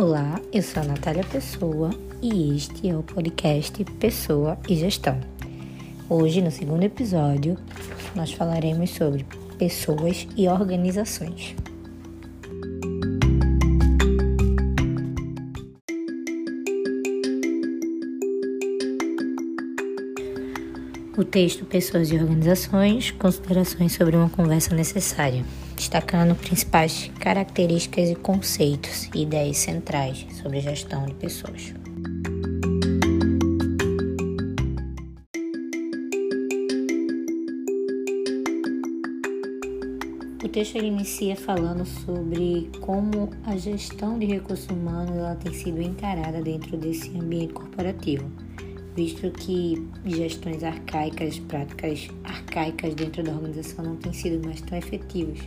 Olá, eu sou a Natália Pessoa e este é o podcast Pessoa e Gestão. Hoje, no segundo episódio, nós falaremos sobre pessoas e organizações. O texto Pessoas e Organizações, considerações sobre uma conversa necessária, destacando principais características e conceitos e ideias centrais sobre gestão de pessoas. O texto inicia falando sobre como a gestão de recursos humanos ela tem sido encarada dentro desse ambiente corporativo visto que gestões arcaicas, práticas arcaicas dentro da organização não têm sido mais tão efetivas.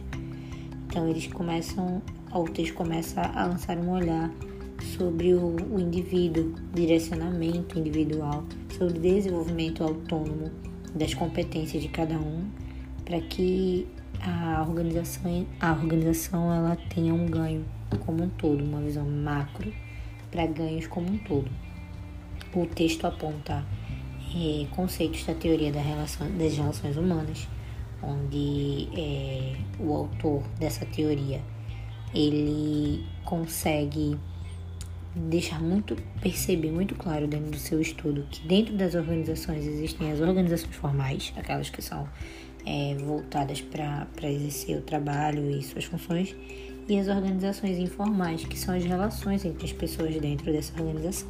Então eles começam, o texto começa a lançar um olhar sobre o, o indivíduo, direcionamento individual, sobre o desenvolvimento autônomo das competências de cada um, para que a organização, a organização ela tenha um ganho como um todo, uma visão macro para ganhos como um todo. O texto aponta é, conceitos da teoria da relação, das relações humanas, onde é, o autor dessa teoria ele consegue deixar muito perceber muito claro dentro do seu estudo que dentro das organizações existem as organizações formais, aquelas que são é, voltadas para exercer o trabalho e suas funções, e as organizações informais, que são as relações entre as pessoas dentro dessa organização.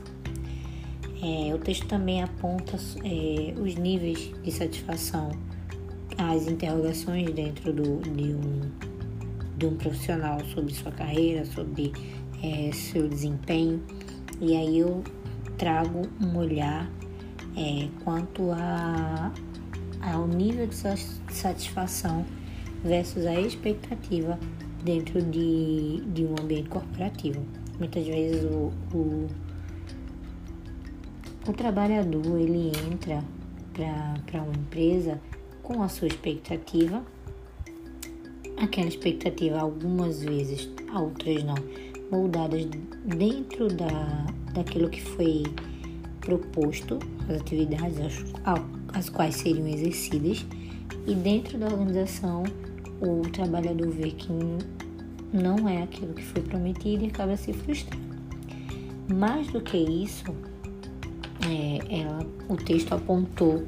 É, o texto também aponta é, os níveis de satisfação, as interrogações dentro do, de, um, de um profissional sobre sua carreira, sobre é, seu desempenho. E aí eu trago um olhar é, quanto a, ao nível de satisfação versus a expectativa dentro de, de um ambiente corporativo. Muitas vezes o, o o trabalhador ele entra para uma empresa com a sua expectativa, aquela expectativa algumas vezes, outras não, moldadas dentro da, daquilo que foi proposto, as atividades as, as quais seriam exercidas, e dentro da organização o trabalhador vê que não é aquilo que foi prometido e acaba se frustrando. Mais do que isso, é, ela, o texto apontou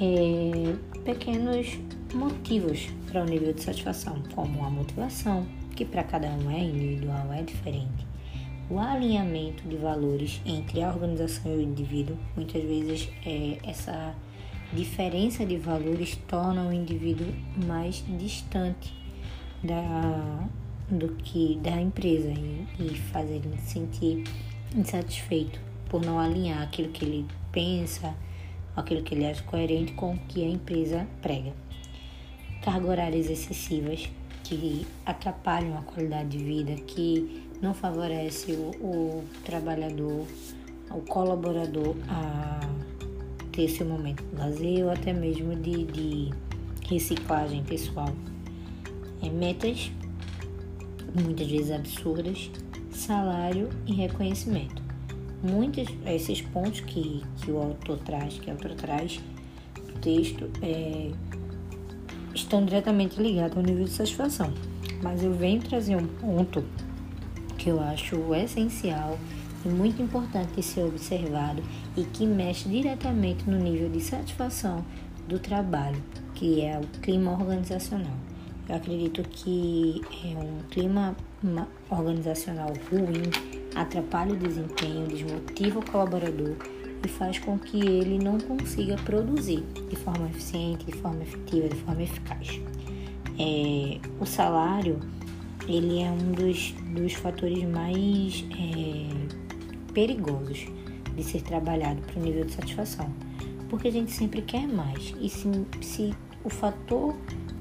é, pequenos motivos para o nível de satisfação, como a motivação, que para cada um é individual, é diferente. O alinhamento de valores entre a organização e o indivíduo, muitas vezes é, essa diferença de valores torna o indivíduo mais distante da, do que da empresa e, e faz ele se sentir insatisfeito por não alinhar aquilo que ele pensa, aquilo que ele acha coerente com o que a empresa prega. Cargas horárias excessivas que atrapalham a qualidade de vida, que não favorece o, o trabalhador, o colaborador a ter seu momento de lazer ou até mesmo de, de reciclagem pessoal. É, metas muitas vezes absurdas, salário e reconhecimento muitos esses pontos que, que o autor traz, que o autor traz no texto, é, estão diretamente ligados ao nível de satisfação. Mas eu venho trazer um ponto que eu acho essencial e muito importante de ser observado e que mexe diretamente no nível de satisfação do trabalho, que é o clima organizacional. Eu acredito que é um clima organizacional ruim atrapalha o desempenho, desmotiva o colaborador e faz com que ele não consiga produzir de forma eficiente, de forma efetiva, de forma eficaz. É, o salário ele é um dos, dos fatores mais é, perigosos de ser trabalhado para o nível de satisfação, porque a gente sempre quer mais e se, se o fator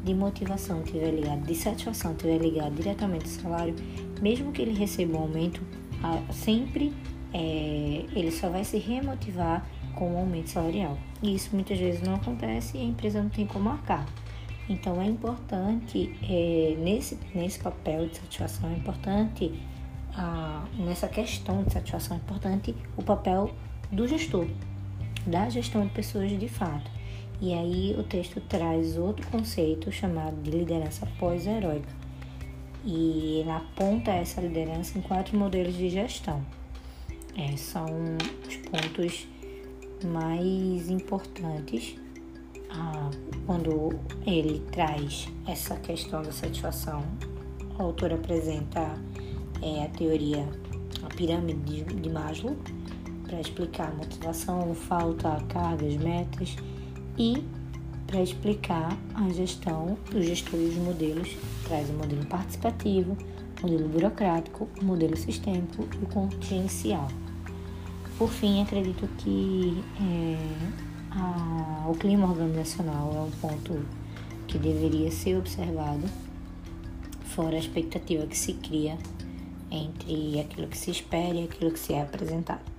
de motivação estiver ligado, de satisfação estiver ligado diretamente ao salário, mesmo que ele receba um aumento, sempre é, ele só vai se remotivar com o aumento salarial. E isso muitas vezes não acontece e a empresa não tem como arcar. Então é importante, é, nesse, nesse papel de satisfação, é importante nessa questão de satisfação importante o papel do gestor, da gestão de pessoas de fato. E aí o texto traz outro conceito chamado de liderança pós-heróica. E aponta essa liderança em quatro modelos de gestão. É, são os pontos mais importantes ah, quando ele traz essa questão da satisfação. O autor apresenta é, a teoria, a pirâmide de, Maslow, para explicar motivação, falta, cargas, metas e para explicar a gestão, o gestor e os modelos, traz o modelo participativo, o modelo burocrático, o modelo sistêmico e o contingencial. Por fim, acredito que é, a, o clima organizacional é um ponto que deveria ser observado, fora a expectativa que se cria entre aquilo que se espera e aquilo que se é apresentado.